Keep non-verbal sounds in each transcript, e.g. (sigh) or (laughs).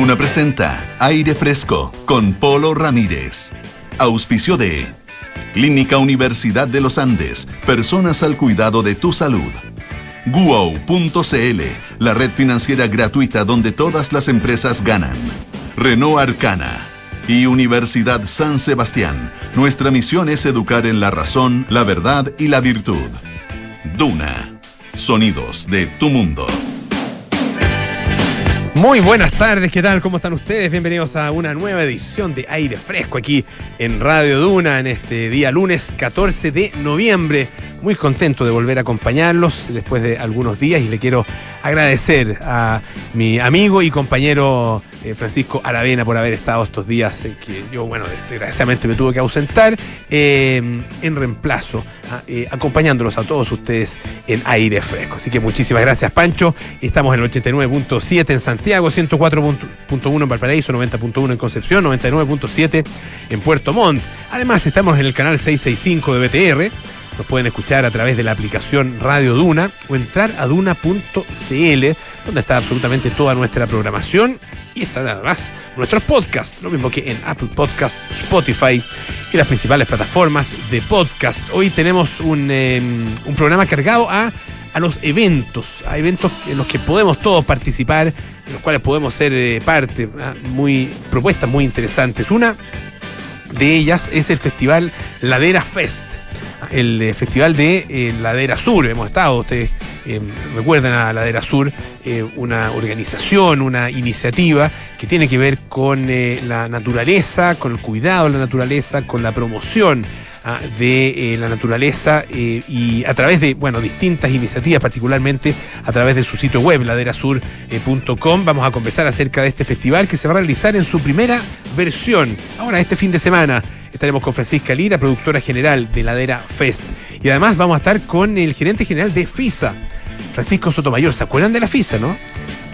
Duna presenta Aire Fresco con Polo Ramírez. Auspicio de Clínica Universidad de los Andes. Personas al cuidado de tu salud. Guo.cl, la red financiera gratuita donde todas las empresas ganan. Renault Arcana y Universidad San Sebastián. Nuestra misión es educar en la razón, la verdad y la virtud. Duna. Sonidos de tu mundo. Muy buenas tardes, ¿qué tal? ¿Cómo están ustedes? Bienvenidos a una nueva edición de Aire Fresco aquí en Radio Duna en este día lunes 14 de noviembre. Muy contento de volver a acompañarlos después de algunos días y le quiero agradecer a mi amigo y compañero eh, Francisco Aravena por haber estado estos días en que yo, bueno, desgraciadamente me tuve que ausentar eh, en reemplazo, ah, eh, acompañándolos a todos ustedes en aire fresco. Así que muchísimas gracias, Pancho. Estamos en el 89.7 en Santiago, 104.1 en Valparaíso, 90.1 en Concepción, 99.7 en Puerto Montt. Además, estamos en el canal 665 de BTR. Nos pueden escuchar a través de la aplicación Radio Duna o entrar a duna.cl, donde está absolutamente toda nuestra programación y están además nuestros podcasts, lo mismo que en Apple Podcast, Spotify y las principales plataformas de podcast. Hoy tenemos un, em, un programa cargado a, a, los eventos, a eventos en los que podemos todos participar, en los cuales podemos ser eh, parte, ¿ah? muy propuestas muy interesantes. Una de ellas es el festival Ladera Fest el eh, Festival de eh, Ladera Sur. Hemos estado, ustedes eh, recuerdan a Ladera Sur, una organización, una iniciativa que tiene que ver con la naturaleza, con el cuidado de la naturaleza, con la promoción ah, de la naturaleza y a través de bueno distintas iniciativas, particularmente a través de su sitio web, laderasur.com, vamos a conversar acerca de este festival que se va a realizar en su primera versión, ahora este fin de semana. Estaremos con Francisca Lira, productora general de Ladera Fest. Y además vamos a estar con el gerente general de FISA, Francisco Sotomayor. ¿Se acuerdan de la FISA, no?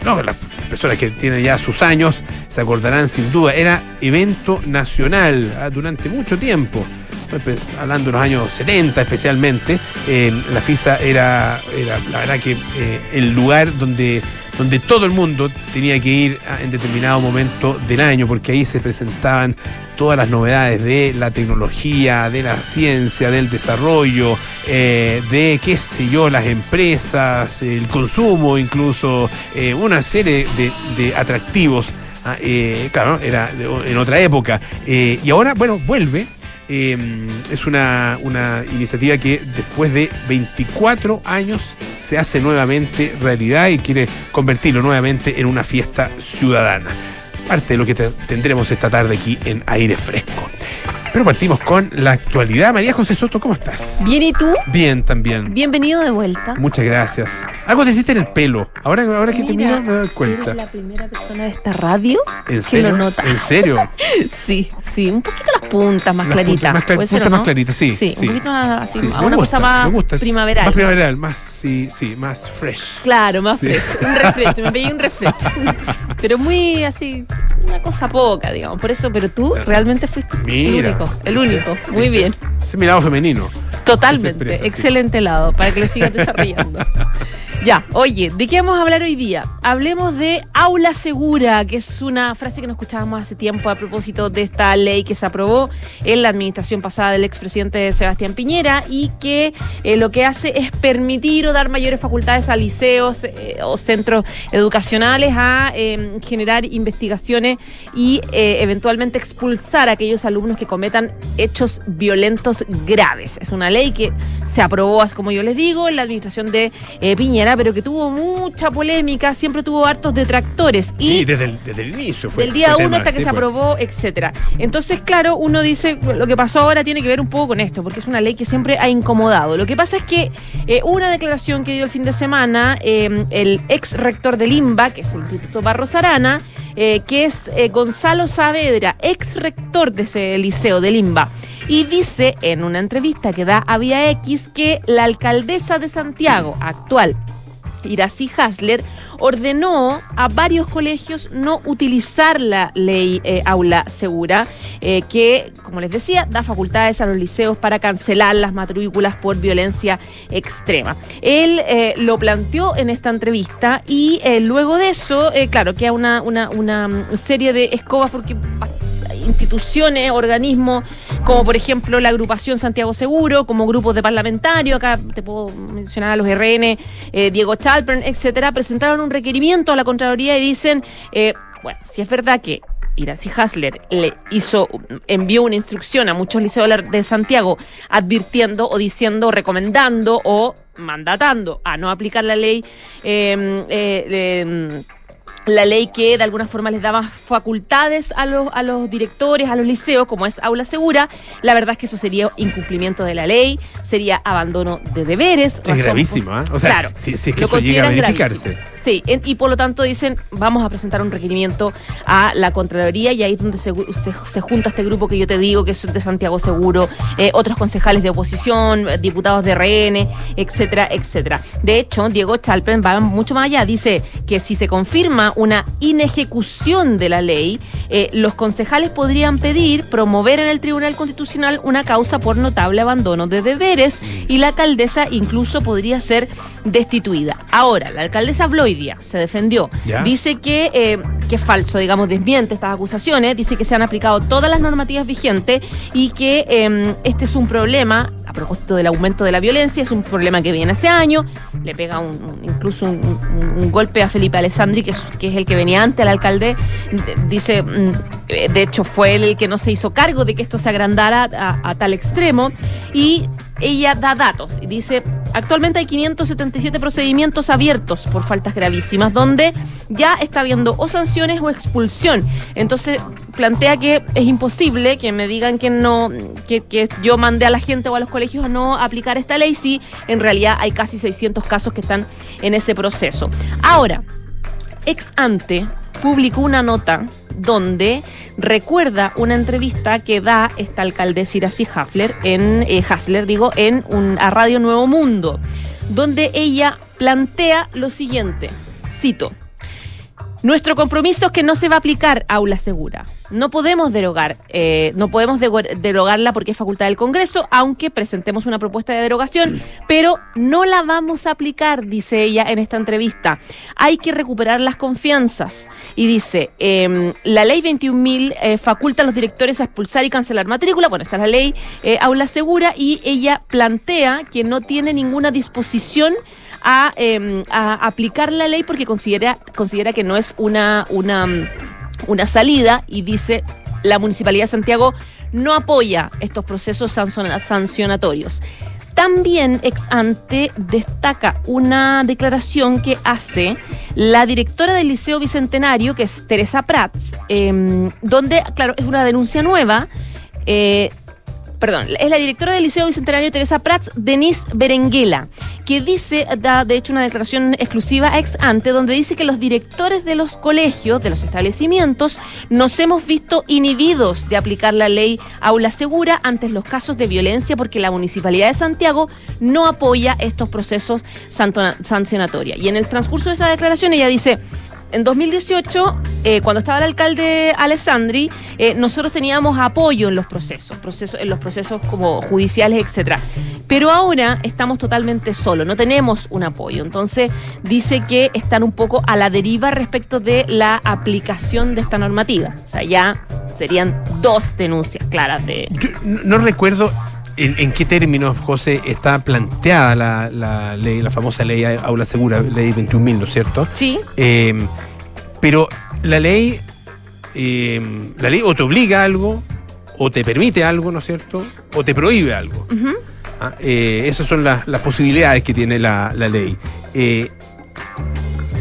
No, las personas que tienen ya sus años se acordarán sin duda. Era evento nacional ah, durante mucho tiempo. Hablando de los años 70 especialmente, eh, la FISA era, era, la verdad que eh, el lugar donde donde todo el mundo tenía que ir en determinado momento del año, porque ahí se presentaban todas las novedades de la tecnología, de la ciencia, del desarrollo, eh, de qué sé yo, las empresas, el consumo incluso, una serie de, atractivos. Ah, claro, era en otra época. y ahora, bueno, vuelve Em, es una, una, iniciativa que después de 24 años se hace nuevamente realidad y quiere convertirlo nuevamente en una fiesta ciudadana. Parte de lo que tendremos esta tarde aquí en Aire Fresco. Pero partimos con la actualidad. María José Soto, ¿cómo estás? Bien, ¿y tú? Bien, también. Bienvenido de vuelta. Muchas gracias. Algo te hiciste en el pelo. Ahora, ahora que te miro me doy cuenta. Eres la primera persona de esta radio ¿En serio? que lo nota. ¿En serio? (laughs) sí, sí. Un poquito las puntas más Las claritas. más, cla- puntas más claritas, sí. Sí, un poquito más así, Sí, a me una gusta, cosa más gusta. primaveral. Más primaveral, más, sí, sí, más fresh. Claro, más Sí. fresh. Un refresh, me pedí un refresh. (laughs) pero muy así, una cosa poca, digamos. Por eso, pero tú realmente fuiste Mira. el único. El único. Muy bien. Ese mirado femenino. Totalmente. Expresa, sí. Excelente lado, para que le sigas (laughs) desarrollando. ya, oye, ¿de qué vamos a hablar hoy día? Hablemos de aula segura, que es una frase que nos escuchábamos hace tiempo a propósito de esta ley que se aprobó en la administración pasada del expresidente Sebastián Piñera y que eh, lo que hace es permitir o dar mayores facultades a liceos eh, o centros educacionales a eh, generar investigaciones y eh, eventualmente expulsar a aquellos alumnos que cometan hechos violentos graves. Es una ley que se aprobó, así como yo les digo, en la administración de eh, Piñera, pero que tuvo mucha polémica, siempre tuvo hartos detractores. Y Sí, desde el, desde el inicio fue. del día fue uno tema, hasta que sí, se aprobó, etcétera. Entonces, claro, uno dice, lo que pasó ahora tiene que ver un poco con esto, porque es una ley que siempre ha incomodado. Lo que pasa es que eh, una declaración que dio el fin de semana eh, el ex rector del IMBA, que es el Instituto Barros Arana, eh, que es eh, Gonzalo Saavedra, ex rector de ese liceo del IMBA. Y dice en una entrevista que da a Vía X que la alcaldesa de Santiago, actual, Iracy Hasler ordenó a varios colegios no utilizar la ley eh, aula segura, eh, que, como les decía, da facultades a los liceos para cancelar las matrículas por violencia extrema. Él eh, lo planteó en esta entrevista y luego de eso, claro, queda una, una, una mm, serie de escobas porque instituciones, organismos, como por ejemplo la agrupación Santiago Seguro, como grupos de parlamentarios, acá te puedo mencionar a los RN, eh, Diego Chalpern, etcétera, presentaron un requerimiento a la Contraloría y dicen, eh, bueno, si es verdad que Iracy Hasler le hizo, envió una instrucción a muchos liceos de Santiago advirtiendo o diciendo, recomendando o mandatando a no aplicar la ley eh, eh, la ley que de alguna forma les daba facultades a los, a los directores, a los liceos, como es aula segura, la verdad es que eso sería incumplimiento de la ley, sería abandono de deberes. Es gravísimo, ¿ah? O sea, claro, si, si es que lo eso llega a consideran verificarse. gravísimo. Sí, en- y por lo tanto dicen, vamos a presentar un requerimiento a la Contraloría y ahí es donde se, se- se junta este grupo que yo te digo, que es de Santiago Seguro, eh, otros concejales de oposición, eh, diputados de RN, etcétera, etcétera. De hecho, Diego Chalpen va mucho más allá, dice que si se confirma una inejecución de la ley, eh, los concejales podrían pedir promover en el Tribunal Constitucional una causa por notable abandono de deberes y la alcaldesa incluso podría ser destituida. Ahora, la alcaldesa Bloidia se defendió, ¿Ya? dice que, eh, que es falso, digamos, desmiente estas acusaciones, dice que se han aplicado todas las normativas vigentes y que eh, este es un problema, a propósito del aumento de la violencia, es un problema que viene hace años, le pega un- un- incluso un, golpe a Felipe Alessandri, que es, que es el que venía antes al alcalde, de- dice, mm, eh, de hecho fue el que no se hizo cargo de que esto se agrandara a, a tal extremo, y ella da datos y dice, actualmente hay 577 procedimientos abiertos por faltas gravísimas, donde ya está habiendo o sanciones o expulsión. Entonces plantea que es imposible que me digan que no, que, que yo mandé a la gente o a los colegios a no aplicar esta ley, si en realidad hay casi 600 casos que están en ese proceso. Ahora, ex ante publicó una nota donde recuerda una entrevista que da esta alcaldesa Iracy Hasler en eh, digo, en a Radio Nuevo Mundo, donde ella plantea lo siguiente, cito. Nuestro compromiso es que no se va a aplicar aula segura. No podemos derogar, eh, no podemos derogarla porque es facultad del Congreso, aunque presentemos una propuesta de derogación, pero no la vamos a aplicar, dice ella en esta entrevista. Hay que recuperar las confianzas. Y dice, em, la ley 21.000 eh, faculta a los directores a expulsar y cancelar matrícula. Bueno, esta es la ley eh, aula segura y ella plantea que no tiene ninguna disposición a, eh, a aplicar la ley porque considera, considera que no es una, una, mm, una salida y dice la Municipalidad de Santiago no apoya estos procesos sancionatorios. También ex ante destaca una declaración que hace la directora del Liceo Bicentenario, que es Teresa Prats, em, donde, claro, es una denuncia nueva. eh, perdón, es la directora del Liceo Bicentenario Teresa Prats, Denise Berenguela, que dice, da de hecho una declaración exclusiva ex ante, donde dice que los directores de los colegios, de los establecimientos, nos hemos visto inhibidos de aplicar la ley aula segura ante los casos de violencia porque la Municipalidad de Santiago no apoya estos procesos sancionatorios. Y en el transcurso de esa declaración ella dice, en 2018, eh, cuando estaba el alcalde Alessandri, eh, nosotros teníamos apoyo en los procesos, procesos, en los procesos como judiciales, etcétera. Pero ahora estamos totalmente solos, no tenemos un apoyo. Entonces dice que están un poco a la deriva respecto de la aplicación de esta normativa. O sea, ya serían dos denuncias claras de. Yo no, recuerdo en, en qué términos, José, está planteada la, la ley, la famosa ley Aula Segura, ley 21.000, ¿no es cierto? Sí, Eh, pero la ley, eh, la ley o te obliga a algo, o te permite algo, ¿no es cierto? O te prohíbe algo. Ah, eh, esas son las, las posibilidades que tiene la, la ley. Eh,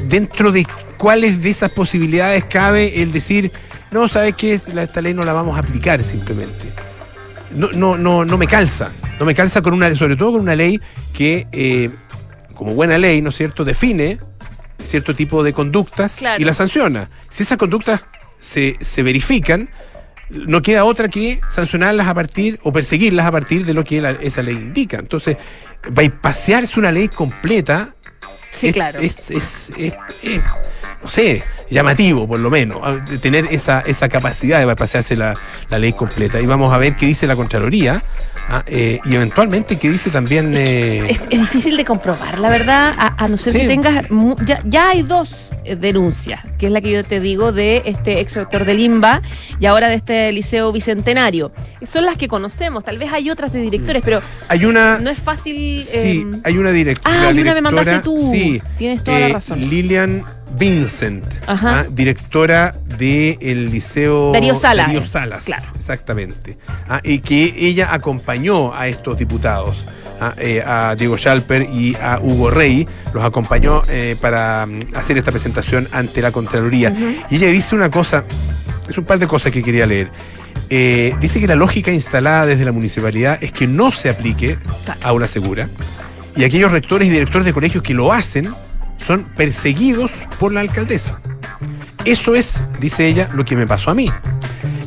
dentro de cuáles de esas posibilidades cabe el decir, no, ¿sabes qué? Esta ley no la vamos a aplicar simplemente. No, no, no, no me calza. No me calza con una, sobre todo con una ley que, eh, como buena ley, ¿no es cierto?, define cierto tipo de conductas Claro. y las sanciona. Si esas conductas se, se verifican, no queda otra que sancionarlas a partir o perseguirlas a partir de lo que la- esa ley indica. Entonces, bypasearse una ley completa Sí, es, claro. Es, es- es- es, no sé, llamativo por lo menos, tener esa, esa capacidad de pasearse la, la ley completa. Y vamos a ver qué dice la Contraloría ah, eh, y eventualmente qué dice también... eh, Es, es difícil de comprobar, la verdad, a, a no ser Sí. que tengas. Ya, ya hay dos eh, denuncias, que es la que yo te digo de este ex rector del IMBA y ahora de este Liceo Bicentenario. Son las que conocemos, tal vez hay otras de directores, pero hay una... no es fácil. Sí, eh, hay una directora. Ah, hay una me mandaste tú. Sí, Tienes toda la razón. Lilian Vincent, ah, directora del Liceo Darío Salas, Darío eh, Salas, claro. exactamente. Ah, y que ella acompañó a estos diputados. ah, eh, a Diego Schalper y a Hugo Rey, los acompañó eh, para mm, hacer esta presentación ante la Contraloría. Y ella dice una cosa, es un par de cosas que quería leer. Eh, dice que la lógica instalada desde la municipalidad es que no se aplique a una segura y aquellos rectores y directores de colegios que lo hacen son perseguidos por la alcaldesa. Eso es, dice ella, lo que me pasó a mí.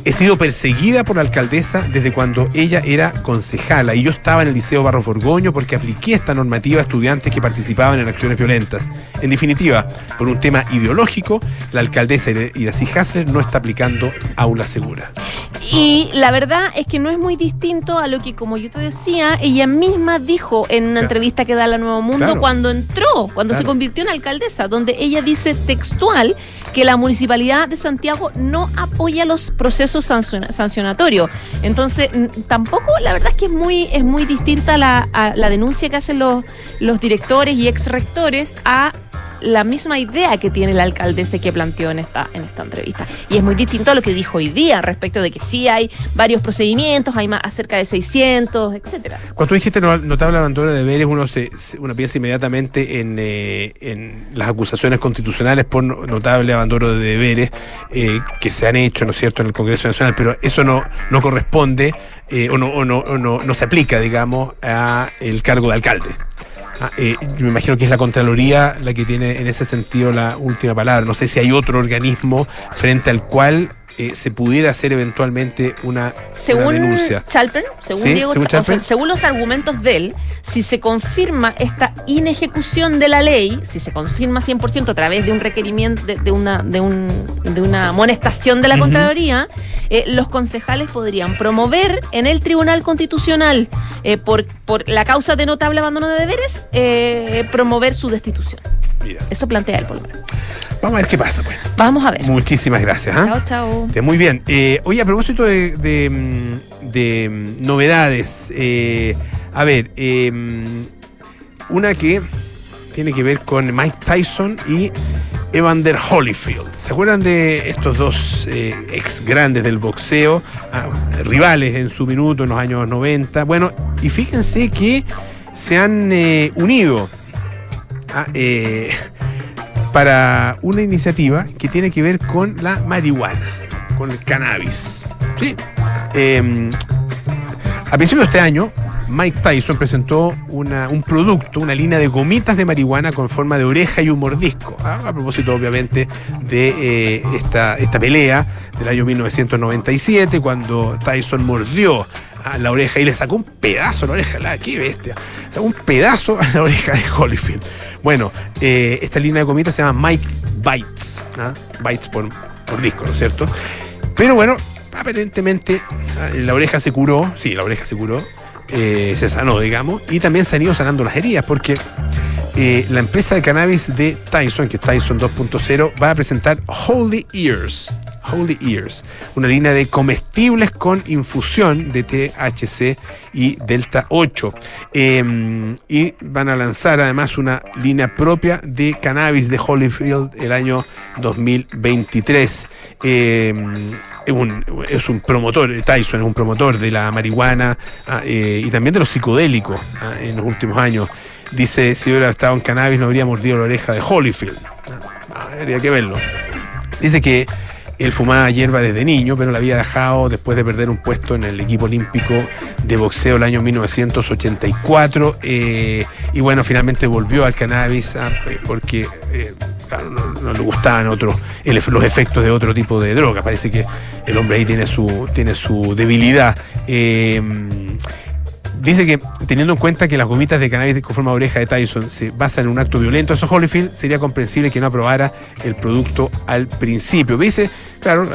He sido perseguida por la alcaldesa desde cuando ella era concejala y yo estaba en el Liceo Barros Borgoño porque apliqué esta normativa a estudiantes que participaban en acciones violentas. En definitiva, por un tema ideológico, la alcaldesa Iracy Hasler no está aplicando aula segura. Y la verdad es que no es muy distinto a lo que, como yo te decía, ella misma dijo en una Claro. entrevista que da la Nuevo Mundo Claro. cuando entró, cuando se convirtió en alcaldesa, donde ella dice textual que la municipalidad de Santiago no apoya los procesos sanciona- sancionatorios. Entonces, tampoco, la verdad es que es muy, es muy distinta la, a la denuncia que hacen los, los directores y ex rectores a la misma idea que tiene la alcaldesa que planteó en esta, en esta entrevista. Y es muy distinto a lo que dijo hoy día respecto de que sí hay varios procedimientos, hay más, cerca de 600, etcétera. Cuando tú dijiste no- notable abandono de deberes, uno, se, uno piensa inmediatamente en, eh, en las acusaciones constitucionales por no- notable abandono de deberes eh, que se han hecho, ¿no es cierto?, en el Congreso Nacional, pero eso no, no corresponde eh, o, no, o, no, o no, no se aplica, digamos, a el cargo de alcalde. Ah, eh, yo me imagino que es la Contraloría la que tiene en ese sentido la última palabra. No sé si hay otro organismo frente al cual eh, se pudiera hacer eventualmente una, denuncia. Chalper, según Sí, Diego, según Cha- o sea, Chalper. según los argumentos de él, si se confirma esta inejecución de la ley, si se confirma 100% a través de un requerimiento, de, de una, de, un, de una amonestación de la. Contraloría, eh, los concejales podrían promover en el Tribunal Constitucional, eh, por, por la causa de notable abandono de deberes, promover su destitución. Mira, Eso plantea él, por lo menos. Vamos a ver qué pasa, pues. Vamos a ver. Muchísimas gracias. ¿ah? Chao, chao. Eh, Muy bien. Eh, oye, a propósito de, de, mm, de, mm, novedades, eh, a ver, eh, mm, una que tiene que ver con Mike Tyson y Evander Holyfield. ¿Se acuerdan de estos dos eh, ex grandes del boxeo, ah, rivales en su minuto en los años 90? Bueno, y fíjense que se han eh, unido. ah, eh, para una iniciativa que tiene que ver con la marihuana, con el cannabis. Sí. Eh, a principios de este año, Mike Tyson presentó una- un producto, una línea de gomitas de marihuana con forma de oreja y un mordisco. Ah, A, propósito, obviamente, de eh, esta, esta pelea del año 1997, cuando Tyson mordió a la oreja y le sacó un pedazo a la oreja. La, ¡Qué bestia! Sacó un pedazo a la oreja de Holyfield. Bueno, eh, esta línea de gomitas se llama Mike Bites. ¿ah? Bites por, por disco, ¿no es cierto? Pero bueno, aparentemente ah, la oreja se curó, sí, la oreja se curó, eh, se sanó, digamos, y también se han ido sanando las heridas, porque eh, la empresa de cannabis de Tyson, que es Tyson 2.0, va a presentar Holy Ears. Holy Ears, una línea de comestibles con infusión de THC y Delta 8. Eh, y van a lanzar además una línea propia de cannabis de Holyfield el año 2023. Eh, es un, es un promotor, Tyson es un promotor de la marihuana ah, eh, y también de los psicodélicos ah, en los últimos años. Dice, si hubiera estado en cannabis no habría mordido la oreja de Holyfield. Ah, habría que verlo. Dice que él fumaba hierba desde niño, pero la había dejado después de perder un puesto en el equipo olímpico de boxeo el año 1984. eh, y bueno, finalmente volvió al cannabis ah, eh, porque eh, no, le gustaban otros, los efectos de otro tipo de droga. Parece que el hombre ahí tiene su, tiene su debilidad. Dice que teniendo en cuenta que las gomitas de cannabis con forma oreja de Tyson se basan en un acto violento, eso Holyfield sería comprensible que no aprobara el producto al principio. Dice, claro,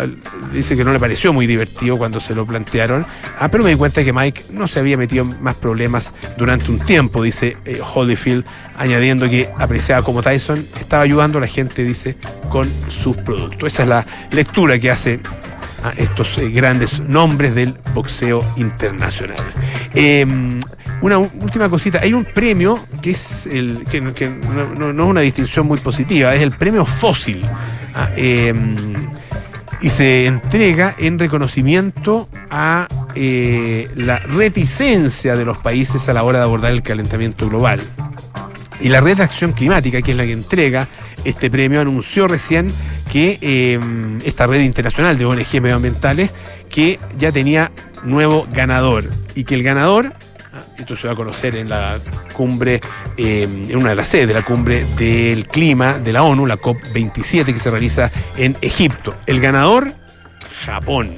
dice que no le pareció muy divertido cuando se lo plantearon, ah, pero me di cuenta que Mike no se había metido en más problemas durante un tiempo, dice eh, Holyfield, añadiendo que apreciaba como Tyson estaba ayudando a la gente, dice, con sus productos. Esa es la lectura que hace a estos eh, grandes nombres del boxeo internacional. Em, una última cosita, hay un premio que es el que, no, es una distinción muy positiva, es el premio Fósil. Ah, em, y se entrega en reconocimiento a eh, la reticencia de los países a la hora de abordar el calentamiento global. Y la Red de Acción Climática, que es la que entrega este premio, anunció recién que eh, esta red internacional de ONG medioambientales que ya tenía nuevo ganador y que el ganador esto se va a conocer en la cumbre, eh, en una de las sedes de la cumbre del clima de la ONU, la COP27, que se realiza en Egipto. El ganador, Japón.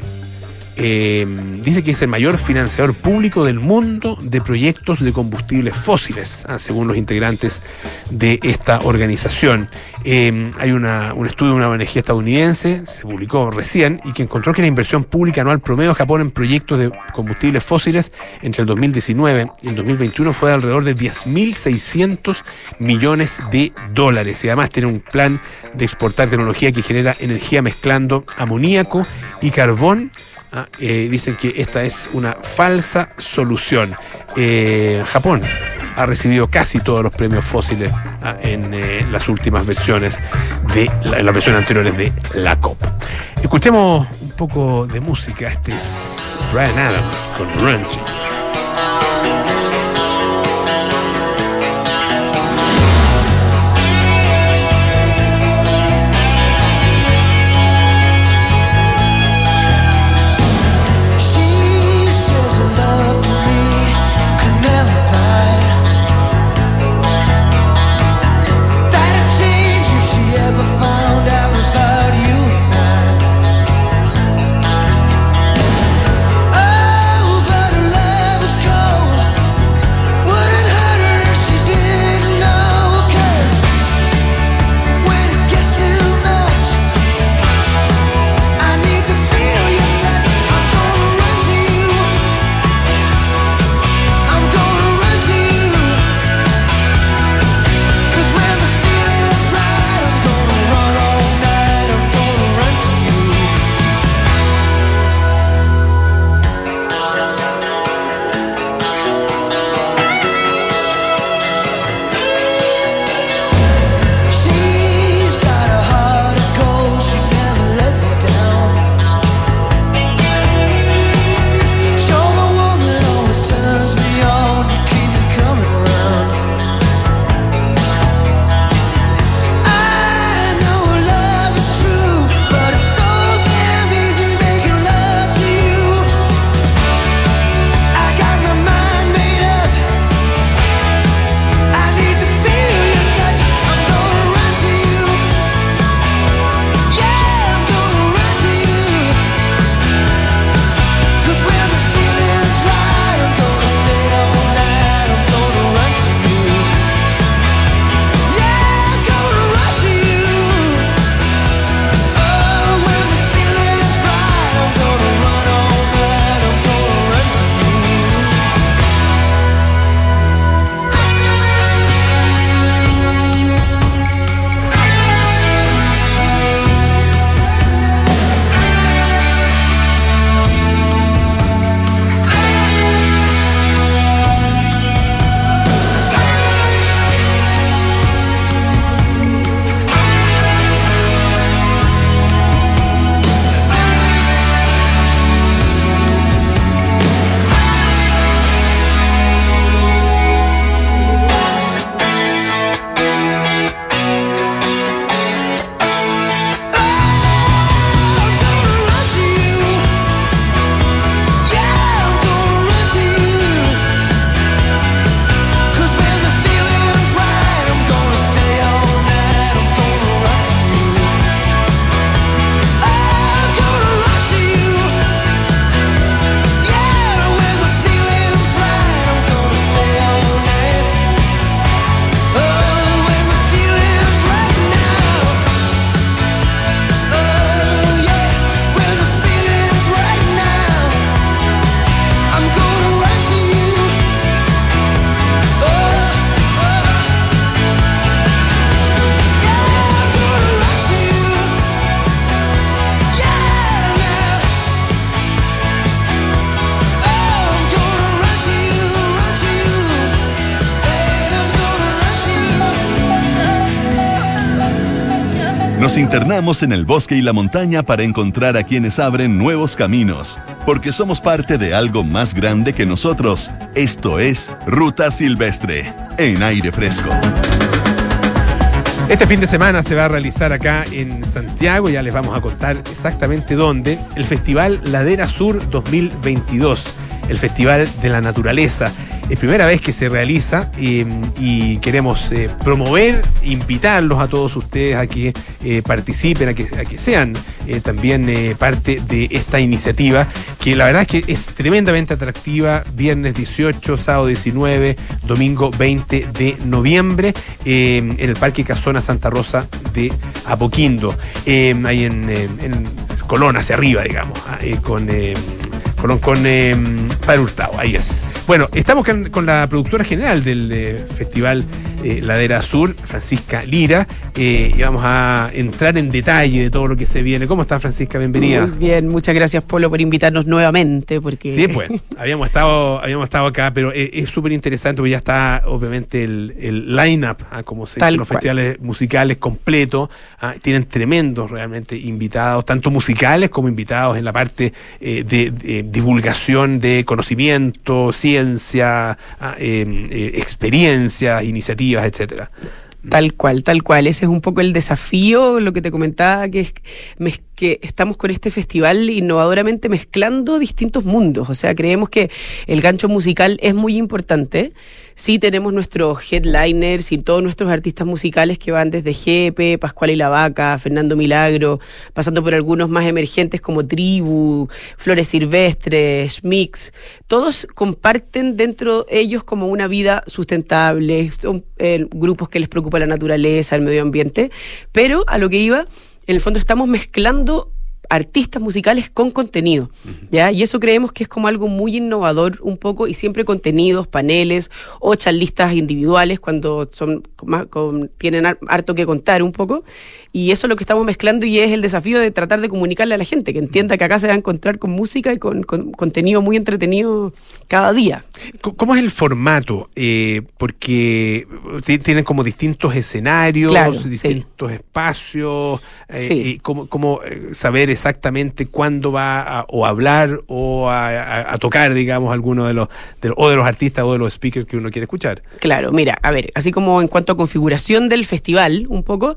Em, dice que es el mayor financiador público del mundo de proyectos de combustibles fósiles, ah, según los integrantes de esta organización. Em, hay un estudio de una ONG estadounidense, se publicó recién, y que encontró que la inversión pública anual promedio de Japón en proyectos de combustibles fósiles entre el 2019 y el 2021 fue de alrededor de 10.600 millones de dólares. Y además tiene un plan de exportar tecnología que genera energía mezclando amoníaco y carbón Ah, eh, dicen que esta es una falsa solución. Eh, Japón ha recibido casi todos los premios fósiles ah, en eh, las últimas versiones de en las versiones anteriores de la COP. Escuchemos un poco de música. Este es Brian Adams con Runching. Internamos en el bosque y la montaña para encontrar a quienes abren nuevos caminos, porque somos parte de algo más grande que nosotros. Esto es Ruta Silvestre, en aire fresco. Este fin de semana se va a realizar acá en Santiago, ya les vamos a contar exactamente dónde, el Festival Ladera Sur 2022, el Festival de la Naturaleza. Es primera vez que se realiza eh, y queremos eh, promover, invitarlos a todos ustedes a que eh, participen, a que, a que sean también parte de esta iniciativa, que la verdad es que es tremendamente atractiva, viernes 18, sábado 19, domingo 20 de noviembre, en el Parque Casona Santa Rosa de Apoquindo, ahí en, Colón, hacia arriba, digamos, ah, con Colón con Padre Hurtado, ahí es. Bueno, estamos con, la productora general del eh, Festival eh, Ladera Sur, Francisca Lira, eh, y vamos a entrar en detalle de todo lo que se viene. ¿Cómo está Francisca? Bienvenida. Muy bien, muchas gracias Polo por invitarnos nuevamente. Porque... Sí, pues, (laughs) habíamos estado, habíamos estado acá, pero es súper interesante porque ya está obviamente el, el line-up, ah, como se dice, los festivales musicales completos. Ah, tienen tremendos realmente invitados, tanto musicales como invitados en la parte de, divulgación de conocimiento, ciencia, ah, em, experiencias, iniciativas etcétera. Tal cual, tal cual. Ese es un poco el desafío, lo que te comentaba, que es que estamos con este festival innovadoramente mezclando distintos mundos. O sea, creemos que el gancho musical es muy importante. Sí tenemos nuestros headliners y todos nuestros artistas musicales que van desde Jepe, Pascual y la Vaca, Fernando Milagro, pasando por algunos más emergentes como Tribu, Flores Silvestres, Mix. Todos comparten dentro de ellos como una vida sustentable, son eh, grupos que les preocupa la naturaleza, el medio ambiente, pero a lo que iba en el fondo estamos mezclando artistas musicales con contenido, ¿ya? Y eso creemos que es como algo muy innovador un poco y siempre contenidos, paneles o charlistas individuales cuando son tienen harto que contar un poco y eso es lo que estamos mezclando y es el desafío de tratar de comunicarle a la gente que entienda que acá se va a encontrar con música y con, contenido muy entretenido cada día. ¿Cómo es el formato? Eh, porque tienen como distintos escenarios, distintos espacios, eh, y cómo, eh, saber exactamente cuándo va a o hablar o a, tocar, digamos, alguno de los, o de los artistas o de los speakers que uno quiere escuchar. Claro, mira, a ver, así como en cuanto a configuración del festival, un poco,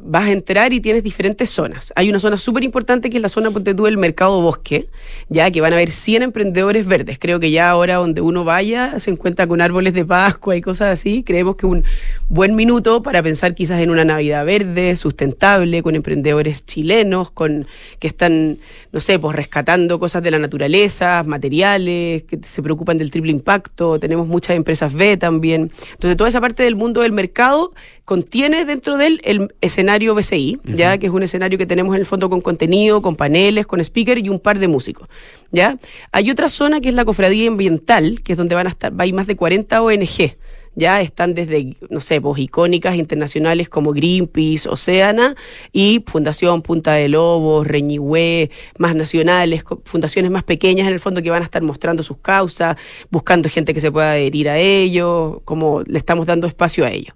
vas a entrar y tienes diferentes zonas. Hay una zona súper importante que es la zona, ponte tú, del mercado bosque, ya que van a haber 100 emprendedores verdes. Creo que ya ahora donde uno vaya se encuentra con árboles de Pascua y cosas así. Creemos que un buen minuto para pensar quizás en una Navidad verde, sustentable, con emprendedores chilenos, con que están, no sé, pues rescatando cosas de la naturaleza, materiales, que se preocupan del triple impacto. Tenemos muchas empresas B también. Entonces, toda esa parte del mundo del mercado contiene dentro de él el escenario BCI, ya que es un escenario que tenemos en el fondo con contenido, con paneles, con speaker y un par de músicos, ya. Hay otra zona que es la cofradía ambiental, que es donde van a estar, ir más de 40 ONG, ya están desde, no sé, pues icónicas internacionales como Greenpeace, Oceana y Fundación Punta de Lobos, Reñigüe, más nacionales, fundaciones más pequeñas en el fondo que van a estar mostrando sus causas, buscando gente que se pueda adherir a ellos, como le estamos dando espacio a ellos.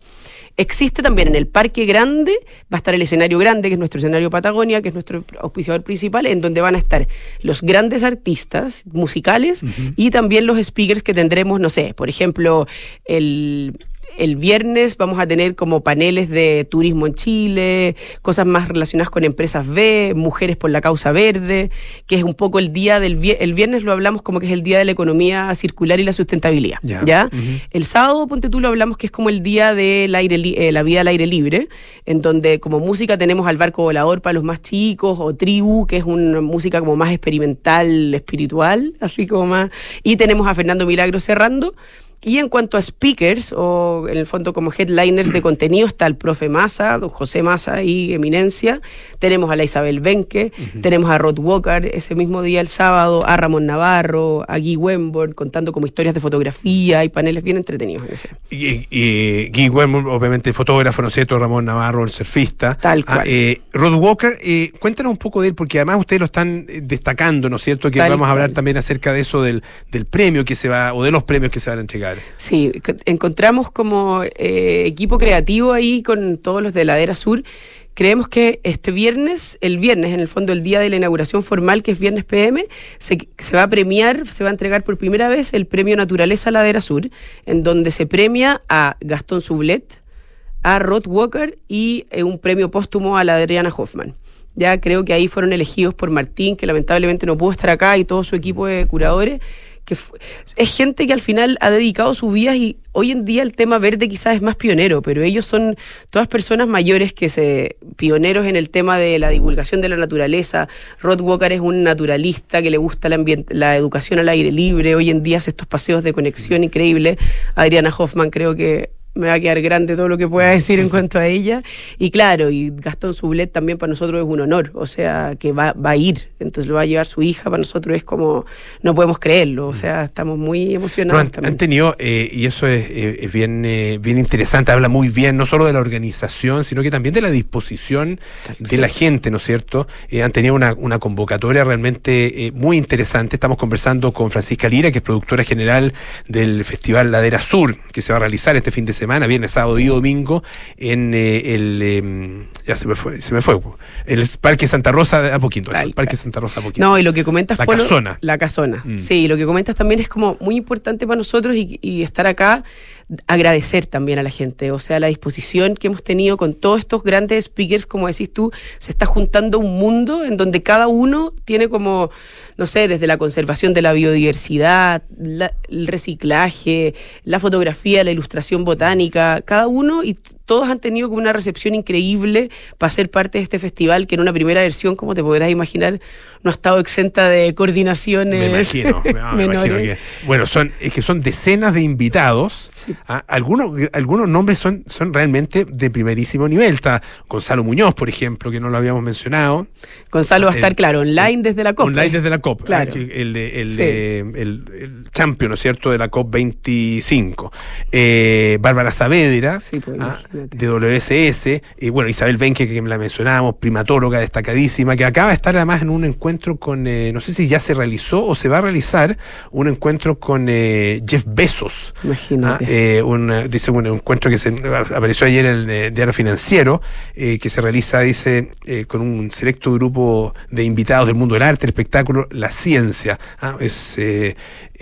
Existe también en el Parque Grande, va a estar el escenario grande, que es nuestro escenario Patagonia, que es nuestro auspiciador principal, en donde van a estar los grandes artistas musicales y también los speakers que tendremos, no sé, por ejemplo, el el viernes vamos a tener como paneles de turismo en Chile, cosas más relacionadas con empresas B, mujeres por la causa verde, que es un poco el día del el viernes lo hablamos como que es el día de la economía circular y la sustentabilidad, ¿ya? El sábado ponte tú lo hablamos que es como el día de aire eh, la vida al aire libre, en donde como música tenemos al barco volador para los más chicos o Tribu, que es una música como más experimental, espiritual, así como más y tenemos a Fernando Milagro cerrando y en cuanto a speakers, o en el fondo como headliners de contenido, está el profe Massa, don José Massa y Eminencia. Tenemos a la Isabel Benke, tenemos a Rod Walker ese mismo día, el sábado, a Ramón Navarro, a Guy Wemborn, contando como historias de fotografía y paneles bien entretenidos. Ese. Y, Guy Wemborn, obviamente fotógrafo, ¿no es cierto? Ramón Navarro, el surfista. Tal ah, cual. eh, Rod Walker, eh, cuéntanos un poco de él, porque además ustedes lo están eh, destacando, ¿no es cierto? Que vamos a hablar también acerca de eso del, del premio que se va, o de los premios que se van a entregar. Sí, encontramos como eh, equipo creativo ahí con todos los de Ladera Sur. Creemos que este viernes, el viernes, en el fondo, el día de la inauguración formal, que es viernes PM, se, va a premiar, se va a entregar por primera vez el premio Naturaleza Ladera Sur, en donde se premia a Gastón Sublet, a Rod Walker y eh, un premio póstumo a la Adriana Hoffman. Ya creo que ahí fueron elegidos por Martín, que lamentablemente no pudo estar acá, y todo su equipo de curadores, es gente que al final ha dedicado sus vidas y hoy en día el tema verde quizás es más pionero, pero ellos son todas personas mayores que se pioneros en el tema de la divulgación de la naturaleza. Rod Walker es un naturalista que le gusta la educación al aire libre, hoy en día hace estos paseos de conexión increíbles. Adriana Hoffman creo que me va a quedar grande todo lo que pueda (laughs) decir en cuanto a ella. Y claro, y Gastón Sublet también para nosotros es un honor, o sea, que va, va a ir, entonces lo va a llevar su hija, para nosotros es como, no podemos creerlo, o sea, estamos muy No, emocionados han, también. han tenido, eh, y eso es, eh, es bien, eh, bien interesante, habla muy bien no solo de la organización, sino que también de la disposición de la gente, ¿no es cierto? Eh, han tenido una, una convocatoria realmente muy interesante. Estamos conversando con Francisca Lira, que es productora general del Festival Ladera Sur, que se va a realizar este fin de semana, viernes, sábado y domingo, en eh, el, eh, ya se me fue, se me fue, el Parque Santa Rosa de Apoquinto, eso, Al- el Parque Santa Rosa de. No, y lo que comentas, La Polo- casona. La casona. Mm. Sí, lo que comentas también es como muy importante para nosotros y, y estar acá, agradecer también a la gente. O sea, la disposición que hemos tenido con todos estos grandes speakers, como decís tú, se está juntando un mundo en donde cada uno tiene como, no sé, desde la conservación de la biodiversidad, la- el reciclaje, la fotografía, la ilustración botánica, cada uno y todos han tenido como una recepción increíble para ser parte de este festival que en una primera versión, como te podrás imaginar, no ha estado exenta de coordinaciones Me imagino, me- me imagino que, bueno, son, es que son decenas de invitados. Sí. Ah, algunos, algunos nombres son, son realmente de primerísimo nivel. Está Gonzalo Muñoz, por ejemplo, que no lo habíamos mencionado. Gonzalo va a estar, claro, online desde la COP. Online desde la COP. Claro. ah, que El, el, Sí. el, champion, ¿no es cierto?, de la COP 25. Eh, Bárbara Saavedra, Sí, pues, ah, de WSS. Y bueno, Isabel Benque, que la mencionábamos, primatóloga destacadísima, que acaba de estar además en un encuentro con, eh, no sé si ya se realizó o se va a realizar, un encuentro con eh, Jeff Bezos. Imagínate. Ah, eh, un, eh, dice un encuentro que se apareció ayer en el eh, diario financiero, que se realiza, dice, con un selecto grupo de invitados del mundo del arte, el espectáculo, la ciencia. Ah, es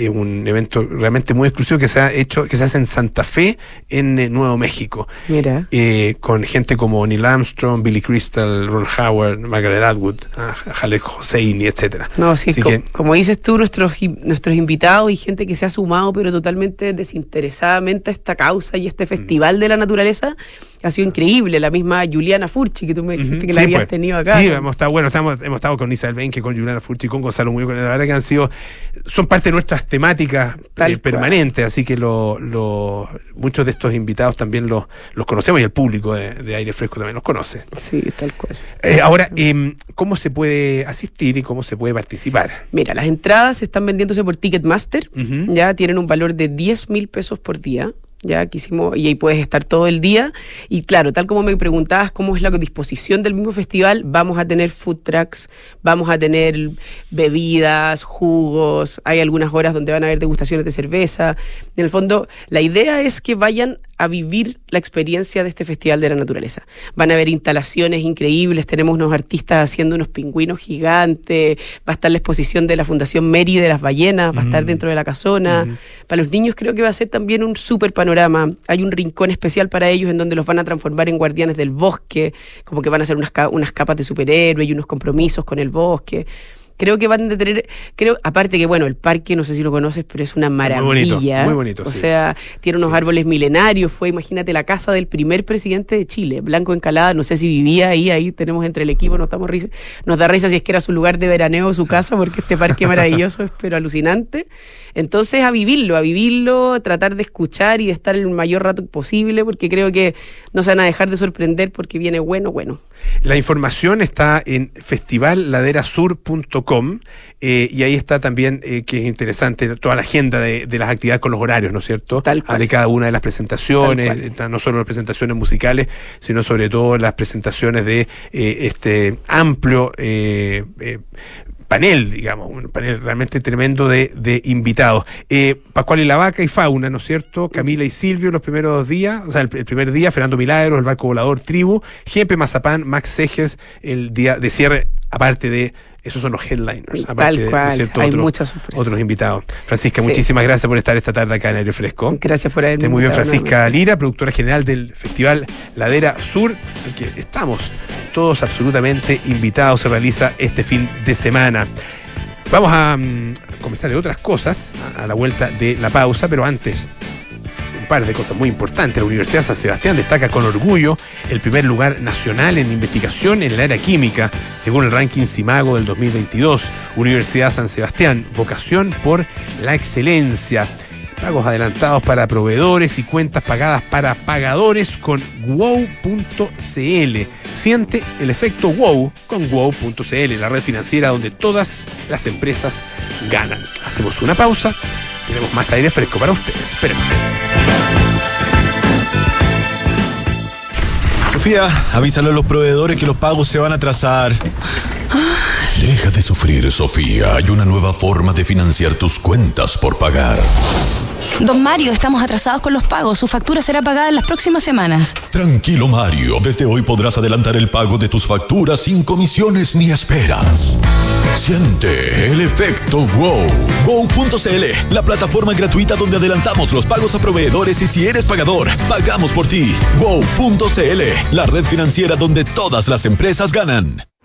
eh, un evento realmente muy exclusivo que se ha hecho, que se hace en Santa Fe, en eh, Nuevo México. Mira. eh, con gente como Neil Armstrong, Billy Crystal, Ron Howard, Margaret Atwood, ah, Halek Hosseini, etcétera. No, sí, Así co- que- como dices tú, nuestros, nuestros invitados y gente que se ha sumado, pero totalmente desinteresadamente a esta causa y este festival de la naturaleza, ha sido increíble. La misma Juliana Furchi, que tú me dijiste que la sí, habías pues. tenido acá. Sí, ¿no? hemos estado, bueno, estamos, hemos estado con Isabel Benque, con Juliana Furchi, con Gonzalo Muñoz, la verdad que han sido, son parte de nuestras temáticas eh, permanentes, así que lo, lo- muchos de estos invitados también los, los conocemos y el público de, de aire fresco también los conoce. Sí, tal cual. Eh, ahora, em, ¿cómo se puede asistir y cómo se puede participar? Mira, las entradas están vendiéndose por Ticketmaster. Ujú. Ya tienen un valor de 10 mil pesos por día. Ya quisimos, y ahí puedes estar todo el día. Y claro, tal como me preguntabas cómo es la disposición del mismo festival, vamos a tener food trucks, vamos a tener bebidas, jugos, hay algunas horas donde van a haber degustaciones de cerveza. En el fondo, la idea es que vayan a vivir la experiencia de este Festival de la Naturaleza. Van a haber instalaciones increíbles, tenemos unos artistas haciendo unos pingüinos gigantes, va a estar la exposición de la Fundación Mary de las ballenas, va a estar Mm. dentro de la casona. Ujú. Para los niños creo que va a ser también un súper panorama. Hay un rincón especial para ellos en donde los van a transformar en guardianes del bosque, como que van a hacer unas, unas capas de superhéroe y unos compromisos con el bosque. Creo que van a tener, creo, aparte que bueno, el parque, no sé si lo conoces, pero es una maravilla. bonito, muy bonito, O sí. sea, tiene unos Sí. árboles milenarios, fue, imagínate, la casa del primer presidente de Chile, Blanco Encalada, no sé si vivía ahí, ahí tenemos entre el equipo, nos, damos risa, nos da risa si es que era su lugar de veraneo o su casa, porque este parque maravilloso es pero alucinante. Entonces, a vivirlo, a vivirlo, a tratar de escuchar y de estar el mayor rato posible, porque creo que no se van a dejar de sorprender porque viene bueno, bueno. La información está en festivalladerasur.com eh, y ahí está también, eh, que es interesante, toda la agenda de, de las actividades con los horarios, ¿no es cierto? Tal Ah, cual. De cada una de las presentaciones, eh, no solo las presentaciones musicales, sino sobre todo las presentaciones de eh, este amplio panel, digamos, un panel realmente tremendo de, de invitados. Eh, Pascual y la Vaca y Fauna, ¿no es cierto? Camila y Silvio los primeros dos días, o sea, el, el primer día, Fernando Milagros, el barco volador Tribu, Jepe Mazapán, Max Segers, el día de cierre, aparte de esos son los headliners. Tal aparte de, cual, ¿no es cierto? hay muchas sorpresas. otros invitados. Francisca, Sí. muchísimas gracias por estar esta tarde acá en Aire Fresco. Gracias por haberme muy bien, Francisca. Lira, productora general del Festival Ladera Sur, al que estamos todos absolutamente invitados. Se realiza este fin de semana. Vamos a mm, comenzar de otras cosas a, a la vuelta de la pausa, pero antes par de cosas muy importantes. La Universidad San Sebastián destaca con orgullo el primer lugar nacional en investigación en el área química, según el ranking CIMAGO del 2022. Universidad San Sebastián, vocación por la excelencia. Pagos adelantados para proveedores y cuentas pagadas para pagadores con wow.cl. Siente el efecto wow con wow.cl, la red financiera donde todas las empresas ganan. Hacemos una pausa, tenemos más aire fresco para ustedes. Esperemos. Sofía, avísale a los proveedores que los pagos se van a atrasar. Deja de sufrir, Sofía. Hay una nueva forma de financiar tus cuentas por pagar. Don Mario, estamos atrasados con los pagos. Su factura será pagada en las próximas semanas. Tranquilo, Mario. Desde hoy podrás adelantar el pago de tus facturas sin comisiones ni esperas. Siente el efecto wow. Go.cl, la plataforma gratuita donde adelantamos los pagos a proveedores y si eres pagador, pagamos por ti. Go.cl, la red financiera donde todas las empresas ganan.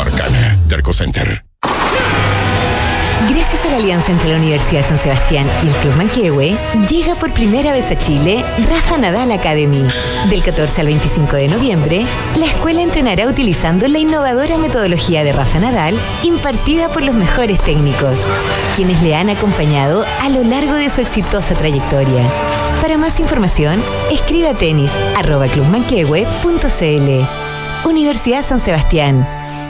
Arcana. Derco Center. Gracias a la alianza entre la Universidad de San Sebastián y el Club Manquehue, llega por primera vez a Chile Rafa Nadal Academy. Del 14 al 25 de noviembre, la escuela entrenará utilizando la innovadora metodología de Rafa Nadal impartida por los mejores técnicos, quienes le han acompañado a lo largo de su exitosa trayectoria. Para más información, escribe a. Universidad San Sebastián,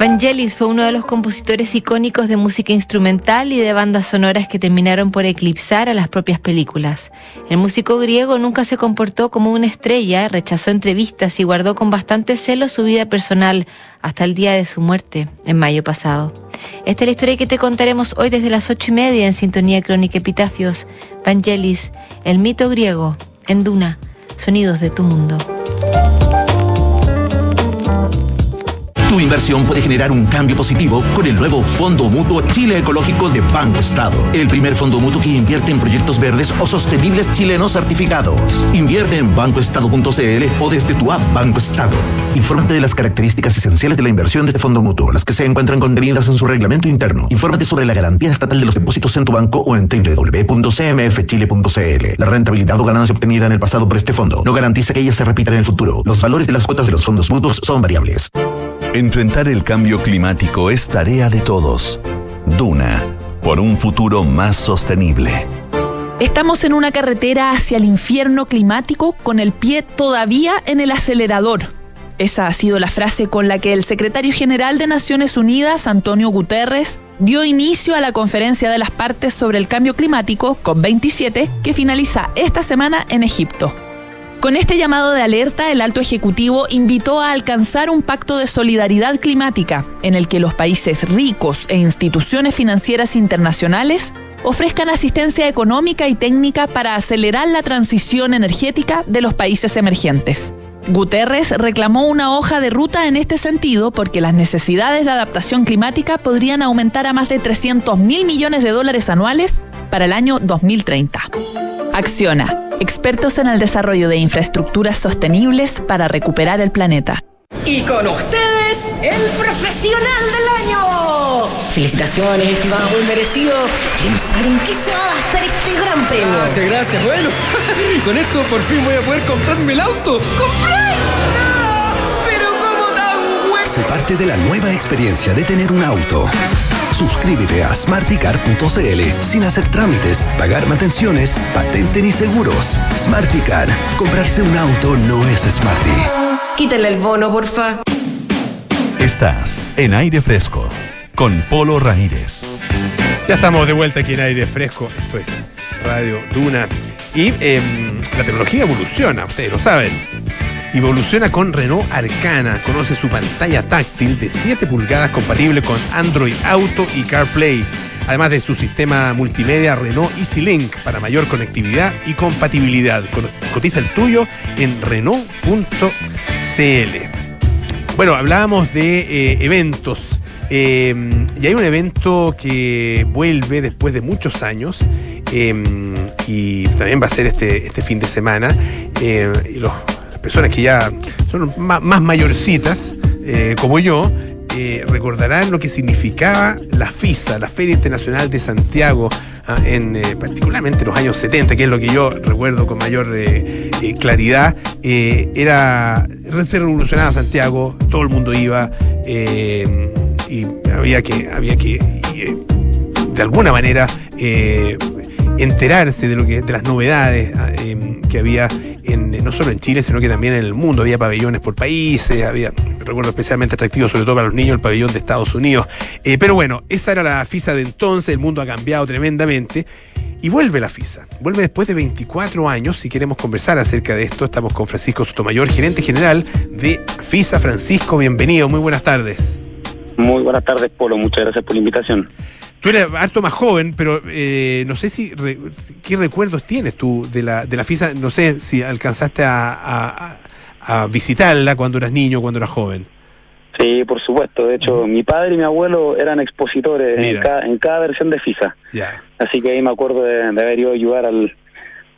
Vangelis fue uno de los compositores icónicos de música instrumental y de bandas sonoras que terminaron por eclipsar a las propias películas. El músico griego nunca se comportó como una estrella, rechazó entrevistas y guardó con bastante celo su vida personal hasta el día de su muerte, en mayo pasado. Esta es la historia que te contaremos hoy desde las ocho y media en Sintonía Crónica Epitafios. Vangelis, el mito griego, en Duna, sonidos de tu mundo. Tu inversión puede generar un cambio positivo con el nuevo Fondo Mutuo Chile Ecológico de Banco Estado. El primer fondo mutuo que invierte en proyectos verdes o sostenibles chilenos certificados. Invierte en bancoestado.cl o desde tu app Banco Estado. Infórmate de las características esenciales de la inversión de este fondo mutuo, las que se encuentran contenidas en su reglamento interno. Infórmate sobre la garantía estatal de los depósitos en tu banco o en www.cmfchile.cl. La rentabilidad o ganancia obtenida en el pasado por este fondo no garantiza que ella se repita en el futuro. Los valores de las cuotas de los fondos mutuos son variables. Enfrentar el cambio climático es tarea de todos. Duna, por un futuro más sostenible. Estamos en una carretera hacia el infierno climático con el pie todavía en el acelerador. Esa ha sido la frase con la que el secretario general de Naciones Unidas, Antonio Guterres, dio inicio a la conferencia de las partes sobre el cambio climático, COP27, que finaliza esta semana en Egipto. Con este llamado de alerta, el alto ejecutivo invitó a alcanzar un pacto de solidaridad climática en el que los países ricos e instituciones financieras internacionales ofrezcan asistencia económica y técnica para acelerar la transición energética de los países emergentes. Guterres reclamó una hoja de ruta en este sentido porque las necesidades de adaptación climática podrían aumentar a más de 300 mil millones de dólares anuales para el año 2030. Acciona, expertos en el desarrollo de infraestructuras sostenibles para recuperar el planeta. Y con ustedes, el profesional del año. Felicitaciones, estimado, muy merecido. Queremos saber en qué se va a gastar este gran premio. Gracias, gracias. Bueno, (laughs) con esto por fin voy a poder comprarme el auto. ¡Comprar! ¡No! Pero ¿cómo tan bueno? Se parte de la nueva experiencia de tener un auto. Suscríbete a smarticar.cl sin hacer trámites, pagar mantenciones, patente ni seguros. Smarticar. Comprarse un auto no es smarty. Quítale el bono, porfa. Estás en aire fresco con Polo Ramírez. Ya estamos de vuelta aquí en aire fresco. Esto es Radio Duna. Y eh, la tecnología evoluciona, ustedes lo saben. Evoluciona con Renault Arcana. Conoce su pantalla táctil de 7 pulgadas compatible con Android Auto y CarPlay. Además de su sistema multimedia Renault EasyLink para mayor conectividad y compatibilidad. Cotiza el tuyo en Renault.cl. Bueno, hablábamos de eh, eventos. Eh, y hay un evento que vuelve después de muchos años. Eh, y también va a ser este, este fin de semana. y los personas que ya son más, mayorcitas, eh, como yo, eh, recordarán lo que significaba la FISA, la Feria Internacional de Santiago, ah, en eh, particularmente los años 70, que es lo que yo recuerdo con mayor claridad. era se revolucionaba Santiago, todo el mundo iba y había que, había que de alguna manera enterarse de lo que de las novedades ah, em, que había en, no solo en Chile sino que también en el mundo había pabellones por países había recuerdo especialmente atractivo sobre todo para los niños el pabellón de Estados Unidos eh, pero bueno esa era la FISA de entonces el mundo ha cambiado tremendamente y vuelve la FISA. Vuelve después de 24 años. Si queremos conversar acerca de esto, estamos con Francisco Sotomayor, gerente general de FISA. Francisco, bienvenido. Muy buenas tardes. Muy buenas tardes, Polo. Muchas gracias por la invitación. Tú eres harto más joven, pero eh, no sé si qué recuerdos tienes tú de la, de la FISA. No sé si alcanzaste a, visitarla cuando eras niño, cuando eras joven. Sí, por supuesto. De hecho, mi padre y mi abuelo eran expositores en cada, en cada, versión de FISA. Así que ahí me acuerdo de, de haber ido a ayudar al,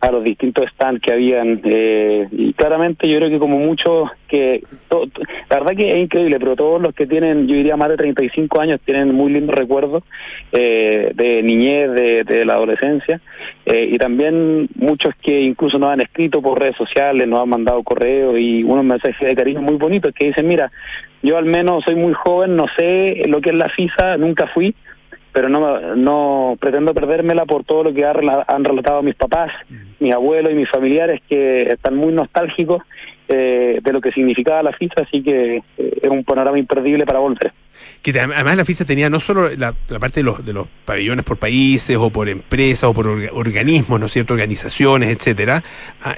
a los distintos stands que habían eh, y claramente yo creo que como muchos que la verdad que es increíble pero todos los que tienen yo diría más de 35 años tienen muy lindos recuerdos eh, de niñez de, la adolescencia eh, y también muchos que incluso nos han escrito por redes sociales nos han mandado correos y unos mensajes de cariño muy bonitos que dicen mira yo al menos soy muy joven no sé lo que es la FISA nunca fui pero no, no pretendo perdérmela por todo lo que han relatado mis papás, mis abuelos y mis familiares que están muy nostálgicos eh, de lo que significaba la FISA, así que eh, es un panorama imperdible para volver. Que además la FISA tenía no solo la, parte de los, de los pabellones por países o por empresas o por organismos, ¿no es organizaciones, etcétera,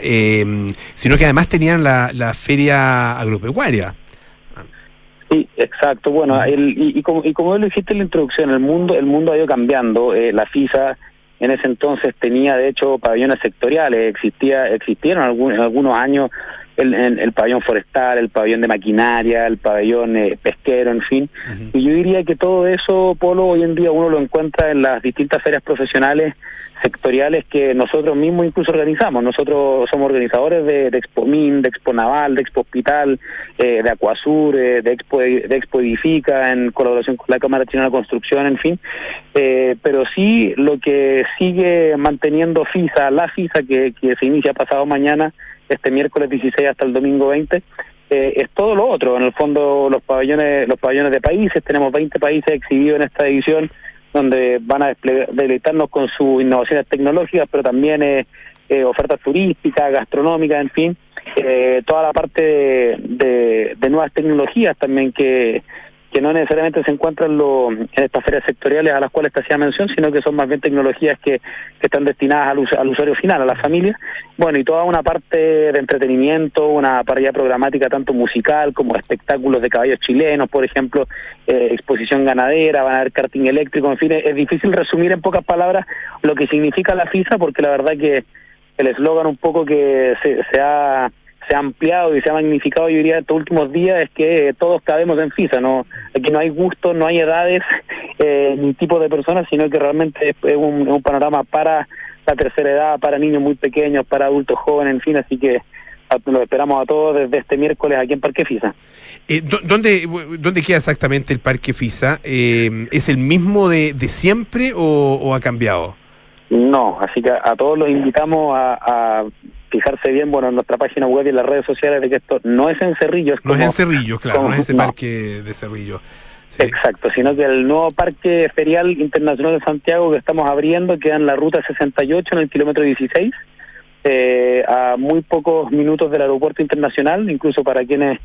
em, sino que además tenían la, la feria agropecuaria. Sí, exacto. Bueno, el, y, como, y como lo dijiste en la introducción, el mundo, el mundo ha ido cambiando. Eh, la FISA en ese entonces tenía, de hecho, pabellones sectoriales. Existía, existieron algunos, algunos años el, el, pabellón forestal, el pabellón de maquinaria, el pabellón eh, pesquero, en fin. Y yo diría que todo eso, Polo, hoy en día uno lo encuentra en las distintas ferias profesionales sectoriales que nosotros mismos incluso organizamos. Nosotros somos organizadores de, de Expo Min, de Expo Naval, de Expo Hospital, eh, de Acuasur, eh, de, Expo, de Expo Edifica, en colaboración con la Cámara China de Construcción, en fin. pero sí, lo que sigue manteniendo FISA, la FISA que, que se inicia pasado mañana, este miércoles 16 hasta el domingo 20, eh, es todo lo otro. En el fondo, los pabellones, los pabellones de países, tenemos 20 países exhibidos en esta edición, donde van a deleitarnos con sus innovaciones tecnológicas, pero también eh, eh, ofertas turísticas, gastronómicas, en fin, toda la parte de, de nuevas tecnologías también que que no necesariamente se encuentran en estas ferias sectoriales a las cuales te hacía mención, sino que son más bien tecnologías que, están destinadas al, usuario final, a la familia. Bueno, y toda una parte de entretenimiento, una parrilla programática tanto musical como espectáculos de caballos chilenos, por ejemplo, eh, exposición ganadera, van a haber karting eléctrico, en fin, es, difícil resumir en pocas palabras lo que significa la FISA, porque la verdad que el eslogan un poco que se, se ha se ha ampliado y se ha magnificado, yo diría, estos últimos días, es que todos cabemos en FISA. No, aquí no hay gustos, no hay edades, (laughs) eh, ni tipo de personas, sino que realmente es, un, un panorama para la tercera edad, para niños muy pequeños, para adultos jóvenes, en fin, así que lo esperamos a todos desde este miércoles aquí en Parque FISA. Eh, ¿dónde, ¿Dónde queda exactamente el Parque FISA? Eh, ¿Es el mismo de, de siempre o, o, ha cambiado? No, así que a todos los invitamos a, a, fijarse bien bueno en nuestra página web y en las redes sociales de que esto no es en Cerrillo. Es no es en Cerrillo, claro, como, no es ese no. parque de Cerrillo. Sí. Exacto, sino que el nuevo Parque Ferial Internacional de Santiago que estamos abriendo queda en la ruta 68 en el kilómetro 16 eh, a muy pocos minutos del aeropuerto internacional, incluso para quienes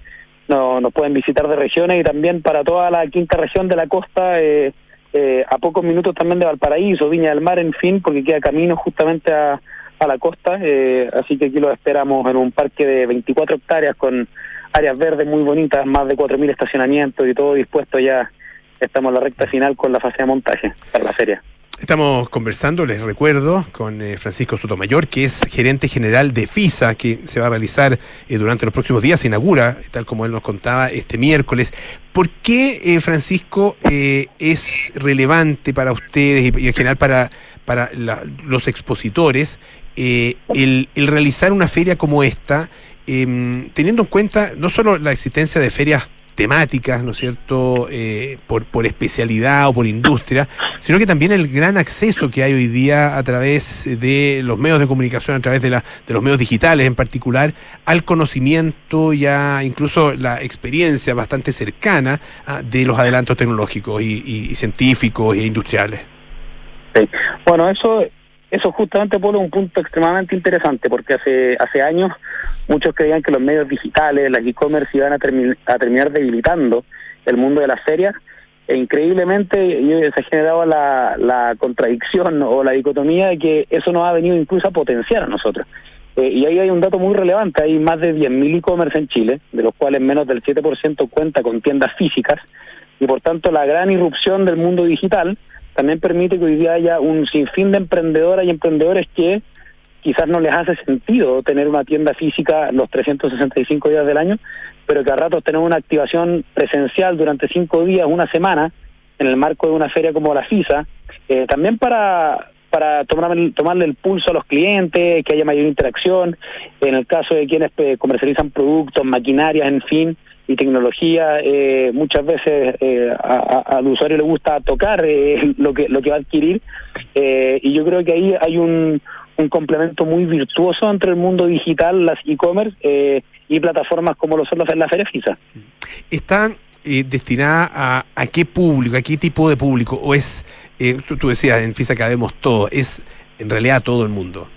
no, nos pueden visitar de regiones y también para toda la quinta región de la costa, eh, eh, a pocos minutos también de Valparaíso, Viña del Mar, en fin, porque queda camino justamente a, a la costa, eh, así que aquí lo esperamos en un parque de 24 hectáreas con áreas verdes muy bonitas, más de 4.000 estacionamientos y todo dispuesto ya. Estamos en la recta final con la fase de montaje para la feria. Estamos conversando, les recuerdo, con eh, Francisco Sotomayor, que es gerente general de FISA, que se va a realizar eh, durante los próximos días, se inaugura, tal como él nos contaba, este miércoles. ¿Por qué, Francisco, es relevante para ustedes y, en general para, los expositores el, el, realizar una feria como esta, em, teniendo en cuenta no solo la existencia de ferias temáticas, ¿no es cierto?, eh, por, por especialidad o por industria, sino que también el gran acceso que hay hoy día a través de los medios de comunicación, a través de, la, de los medios digitales en particular, al conocimiento ya incluso la experiencia bastante cercana ah, de los adelantos tecnológicos y, y, y científicos e industriales. Sí. Bueno, eso eso justamente pone un punto extremadamente interesante, porque hace hace años muchos creían que los medios digitales, las e-commerce iban a, termi a terminar debilitando el mundo de las ferias, e increíblemente se ha generado la, la contradicción o la dicotomía de que eso nos ha venido incluso a potenciar a nosotros. Eh, y ahí hay un dato muy relevante, hay más de 10.000 e-commerce en Chile, de los cuales menos del 7% cuenta con tiendas físicas, y por tanto la gran irrupción del mundo digital también permite que hoy día haya un sinfín de emprendedoras y emprendedores que quizás no les hace sentido tener una tienda física los 365 días del año, pero que a ratos tenemos una activación presencial durante cinco días, una semana, en el marco de una feria como la FISA, eh, también para para tomar, tomarle el pulso a los clientes, que haya mayor interacción, en el caso de quienes eh, comercializan productos, maquinarias, en fin, y tecnología, eh, muchas veces eh, a, al usuario le gusta tocar eh, (laughs) lo que lo que va a adquirir eh, y yo creo que ahí hay un, un complemento muy virtuoso entre el mundo digital, las e-commerce eh, y plataformas como lo son las, la Feria FISA. ¿Están destinadas a, a qué público, a qué tipo de público? ¿O es, tú, tú decías, en FISA cabemos todo, es en realidad todo el mundo?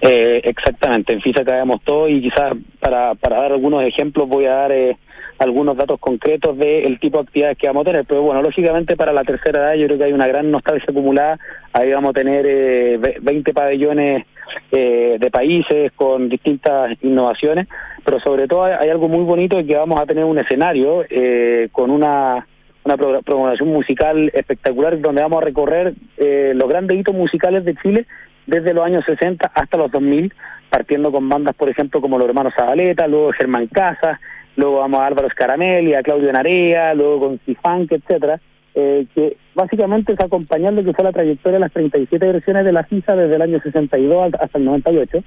Eh, exactamente, en FISA caemos todo y quizás para, para dar algunos ejemplos voy a dar eh, algunos datos concretos del tipo de actividades que vamos a tener. Pero bueno, lógicamente para la tercera edad yo creo que hay una gran nostalgia acumulada. Ahí vamos a tener eh, 20 pabellones eh, de países con distintas innovaciones, pero sobre todo hay algo muy bonito que vamos a tener un escenario eh, con una una programación musical espectacular donde vamos a recorrer eh, los grandes hitos musicales de Chile desde los años 60 hasta los 2000, partiendo con bandas, por ejemplo, como los hermanos Zabaleta, luego Germán Casas, luego vamos a Álvaro Scaramelli, a Claudio Narea, luego con Cifunk, etcétera, eh, que básicamente es acompañar lo que fue la trayectoria de las 37 versiones de la FISA desde el año 62 hasta el 98.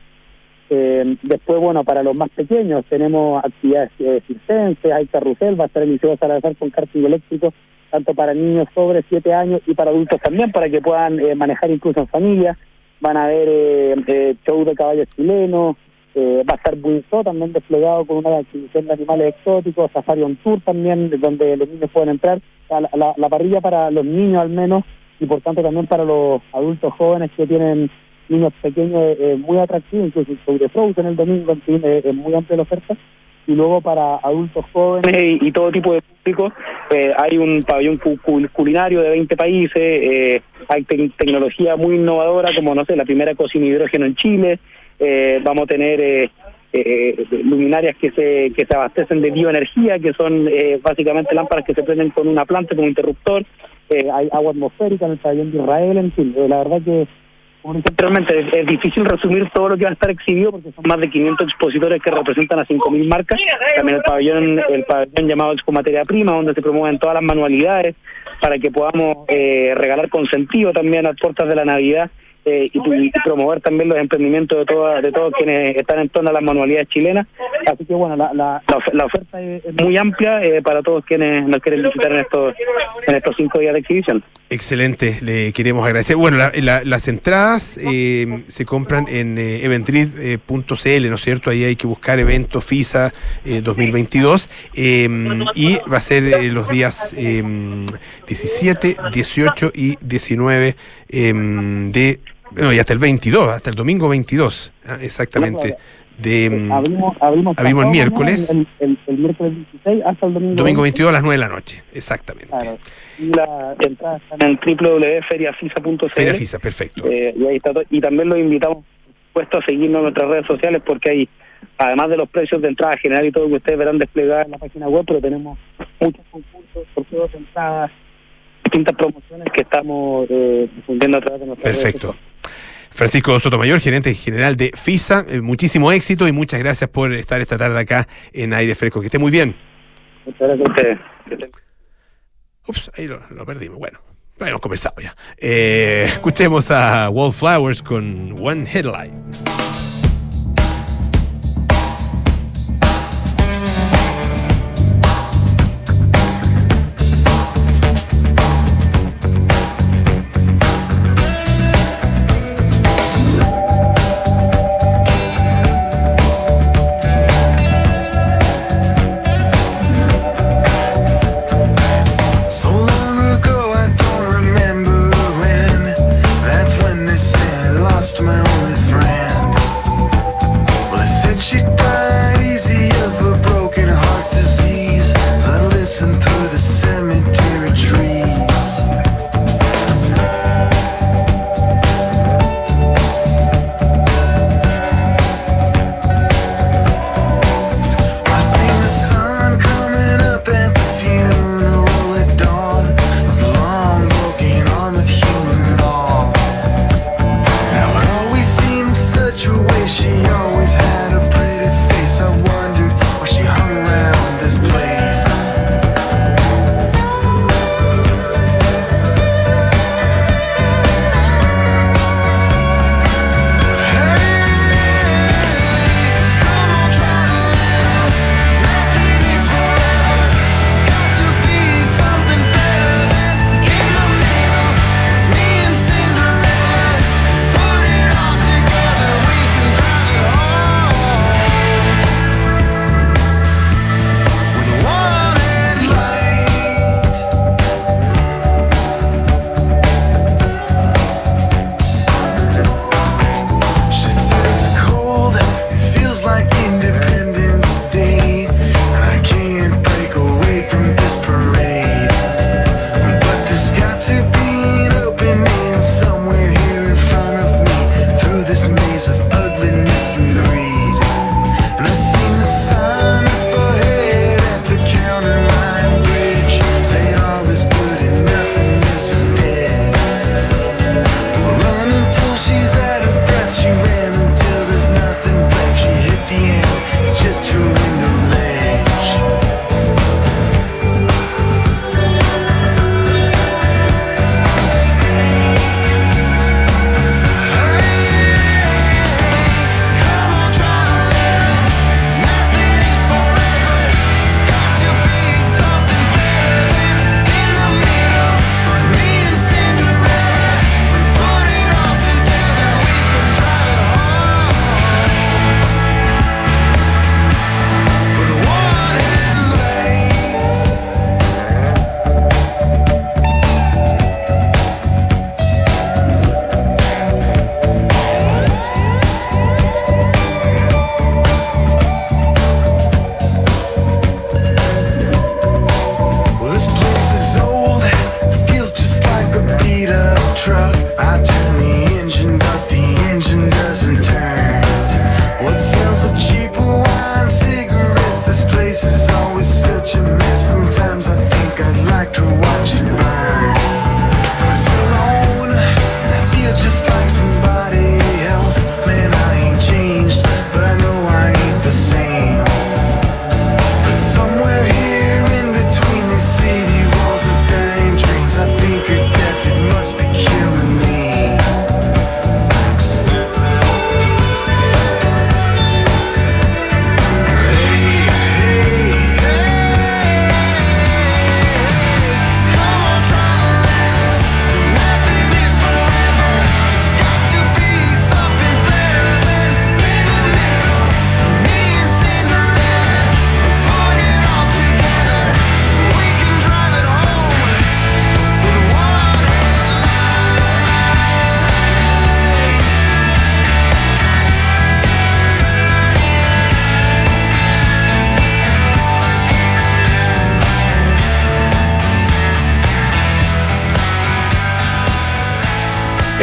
Eh, después, bueno, para los más pequeños tenemos actividades eh, circenses, hay carrusel, va a estar el Liceo Salazar con karting eléctrico, tanto para niños sobre 7 años y para adultos también, para que puedan eh, manejar incluso en familia van a ver eh, eh, show de caballos chilenos, eh, va a estar Buinzo también desplegado con una exhibición de animales exóticos, Safari on Tour también, donde los niños pueden entrar, la, la, la, parrilla para los niños al menos, y por tanto también para los adultos jóvenes que tienen niños pequeños eh, muy atractivos, incluso sobre Frozen el domingo, en fin, es muy amplia la oferta y luego para adultos jóvenes y, todo tipo de público eh, hay un pabellón culinario de 20 países, eh, hay te tecnología muy innovadora como, no sé, la primera cocina hidrógeno en Chile, eh, vamos a tener luminarias que se, que se abastecen de bioenergía, que son básicamente lámparas que se prenden con una planta, con un interruptor, hay agua atmosférica en el pabellón de Israel, en fin, la verdad que anteriormente, es, es difícil resumir todo lo que va a estar exhibido porque son más de 500 expositores que representan a 5.000 marcas. También el pabellón, el pabellón llamado Expo Materia Prima, donde se promueven todas las manualidades para que podamos eh, regalar consentido también a las puertas de la Navidad eh, y, y promover también los emprendimientos de, todas de todos quienes están en torno a las manualidades chilenas. Así que bueno, la, la, la, of- la oferta es, muy amplia eh, para todos quienes nos quieren visitar en estos, en estos cinco días de exhibición. Excelente, le queremos agradecer. Bueno, la- la- las entradas eh, se compran en eh, eventrid.cl, ¿no es cierto? Ahí hay que buscar evento FISA eh, 2022 eh, y va a ser eh, los días eh, 17, 18 y 19 eh, de... Bueno, y hasta el 22, hasta el domingo 22, ah, exactamente. De, mm, Abrimos, abrimos, abrimos el miércoles. El, el- el miércoles 16 hasta el domingo. domingo 20. 22 a las 9 de la noche, exactamente. Claro. Y la entrada está en www.feriafisa.cl. Feria FISA, perfecto. Eh, y ahí está todo. Y también los invitamos, por supuesto, a seguirnos en nuestras redes sociales porque hay, además de los precios de entrada general y todo que ustedes verán desplegado en la página web, pero tenemos muchos concursos, sorteos de entradas, distintas promociones que estamos eh, difundiendo a través de nuestras redes Perfecto. Francisco Sotomayor, gerente general de FISA, eh, muchísimo éxito y muchas gracias por estar esta tarde acá en Aire Fresco. Que esté muy bien. Muchas gracias a ustedes. Ups, ahí lo, lo perdimos. Bueno, lo habíamos conversado ya. Eh, escuchemos a Wallflowers con One Headline.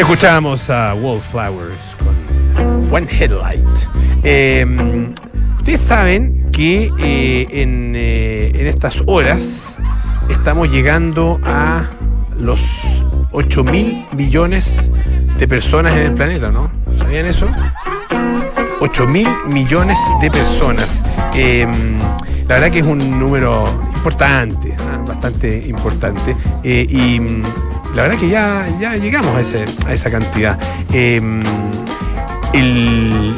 Escuchamos a Wallflowers con One Headlight. Eh, ustedes saben que eh, en, eh, en estas horas estamos llegando a los 8 mil millones de personas en el planeta, ¿no? ¿Sabían eso? 8 mil millones de personas. Eh, la verdad que es un número importante, ¿ah? bastante importante. Eh, y la verdad que ya, ya llegamos a, ese- a esa cantidad. El-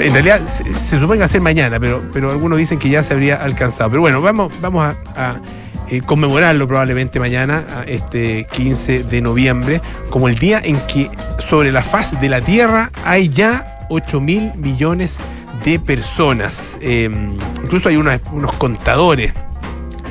en realidad se, supone que va a ser mañana, pero, pero algunos dicen que ya se habría alcanzado. Pero bueno, vamos, vamos a, eh, conmemorarlo probablemente mañana, este 15 de noviembre, como el día en que sobre la faz de la Tierra hay ya 8 mil millones de personas. Eh, incluso hay unos, unos contadores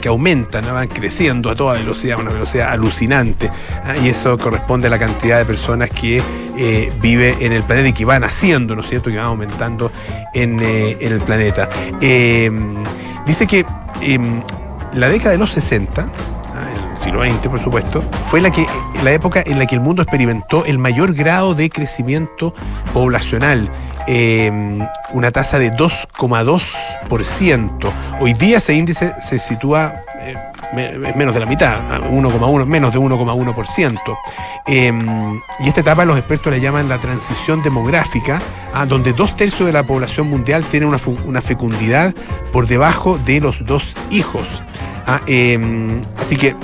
que aumentan, van creciendo a toda velocidad, una velocidad alucinante. ¿ah? Y eso corresponde a la cantidad de personas que eh, vive en el planeta y que van haciendo, ¿no es cierto?, que van aumentando en, eh, el planeta. Eh, dice que eh, la década de los 60, ah, el siglo XX, por supuesto, fue la, que, la época en la que el mundo experimentó el mayor grado de crecimiento poblacional. Eh, una tasa de 2,2%. Hoy día ese índice se sitúa eh, menos de la mitad, a 1,1, menos de 1,1%. Eh, y esta etapa los expertos le llaman la transición demográfica, ah, donde dos tercios de la población mundial tiene una, una fecundidad por debajo de los dos hijos. Ah, eh, así que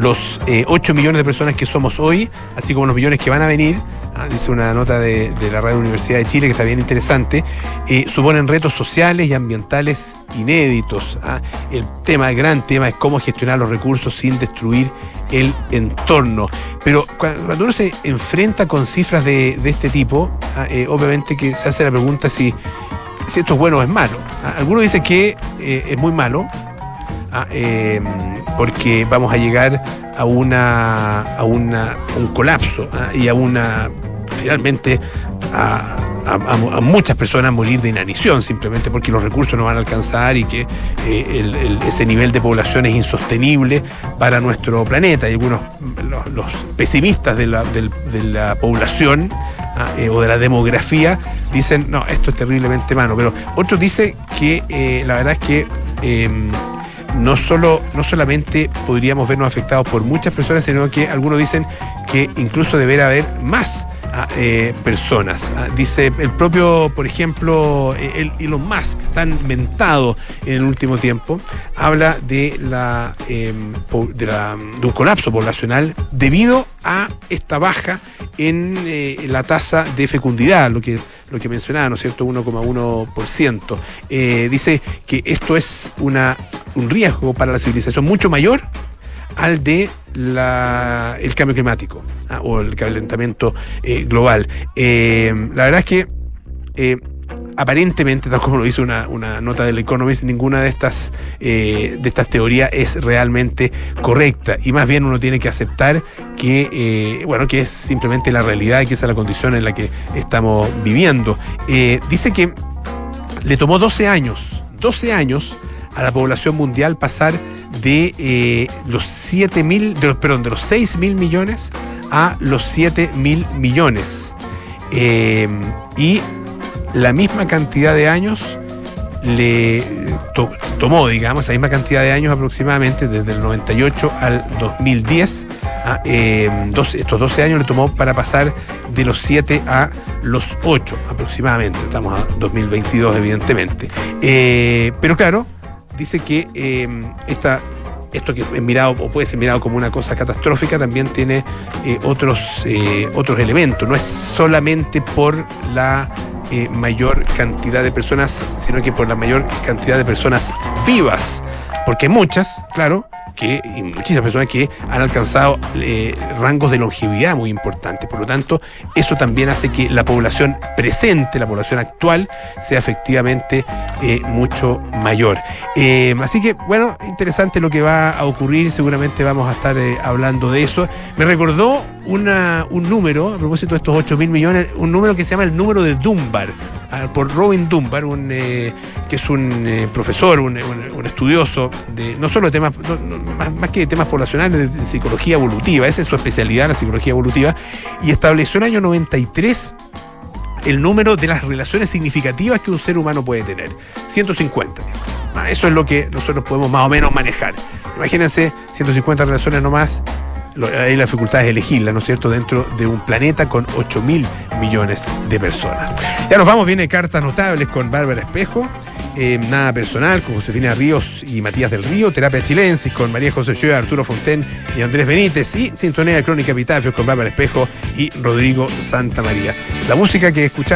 los eh, 8 millones de personas que somos hoy, así como los millones que van a venir, ah, dice una nota de, la Radio Universidad de Chile que está bien interesante, eh, suponen retos sociales y ambientales inéditos. ah. El tema, el gran tema es cómo gestionar los recursos sin destruir el entorno. Pero cua- cuando uno se enfrenta con cifras de, este tipo, ah, eh, obviamente que se hace la pregunta si, si esto es bueno o es malo. Algunos dicen que eh, es muy malo, eh, porque vamos a llegar a una a un colapso ah, y a una finalmente a, muchas personas morir de inanición simplemente porque los recursos no van a alcanzar y que eh, ese nivel de población es insostenible para nuestro planeta. Y algunos los, pesimistas de la, del- de la población ah, eh, o de la demografía dicen no esto es terriblemente malo. Pero otros dicen que eh, la verdad es que em, no solo no solamente podríamos vernos afectados por muchas personas, sino que algunos dicen que incluso deberá haber más eh, personas. Ah, dice el propio, por ejemplo, eh, el Elon Musk, tan mentado en el último tiempo, habla de la, la- de un colapso poblacional debido a esta baja en eh, la tasa de fecundidad, lo que, lo que mencionaba, ¿no es cierto? 1,1%. Eh, dice que esto es una, un riesgo para la civilización mucho mayor al de la, el cambio climático ah, o el calentamiento eh, global. Eh, la verdad es que eh, aparentemente, tal como lo dice una, una nota del Economist, ninguna de estas, eh, de estas teorías es realmente correcta. Y más bien uno tiene que aceptar que, bueno, que es simplemente la realidad y que esa es la condición en la que estamos viviendo. Dice que le tomó 12 años, 12 años a la población mundial pasar de eh, los 7 mil, de los, perdón, de los 6 mil millones a los 7 mil millones. Eh, y la misma cantidad de años le to- tomó, digamos, esa misma cantidad de años aproximadamente, desde el 98 al 2010. a, eh, estos 12 años le tomó para pasar de los 7 a los 8 aproximadamente. Estamos a 2022, evidentemente. Eh, pero claro, dice que eh, esta, esto que es mirado o puede ser mirado como una cosa catastrófica también tiene eh, otros, eh, otros elementos. No es solamente por la eh, mayor cantidad de personas, sino que por la mayor cantidad de personas vivas. Porque muchas, claro, que, y muchísimas personas que han alcanzado eh, rangos de longevidad muy importantes. Por lo tanto, eso también hace que la población presente, la población actual, sea efectivamente eh, mucho mayor. Eh, así que, bueno, interesante lo que va a ocurrir. Seguramente vamos a estar hablando de eso. Me recordó una, un número, a propósito de estos 8 mil millones, un número que se llama el número de Dunbar, por Robin Dunbar, un, eh, que es un eh, profesor, un, un- estudioso de no solo de temas, más, que de temas poblacionales, de psicología evolutiva, esa es su especialidad, la psicología evolutiva, y estableció en el año 93 el número de las relaciones significativas que un ser humano puede tener. 150. digamos. Ah, Eso es lo que nosotros podemos más o menos manejar. Imagínense 150 relaciones nomás. Ahí la dificultad es elegirla, ¿no es cierto?, dentro de un planeta con 8 mil millones de personas. Ya nos vamos, viene cartas notables con Bárbara Espejo, eh, nada personal con Josefina Ríos y Matías del Río, terapia chilensis con María José Ochoa, Arturo Fonten y Andrés Benítez y sintonía de Crónica Epitafios con Bárbara Espejo y Rodrigo Santa María. La música que escuchamos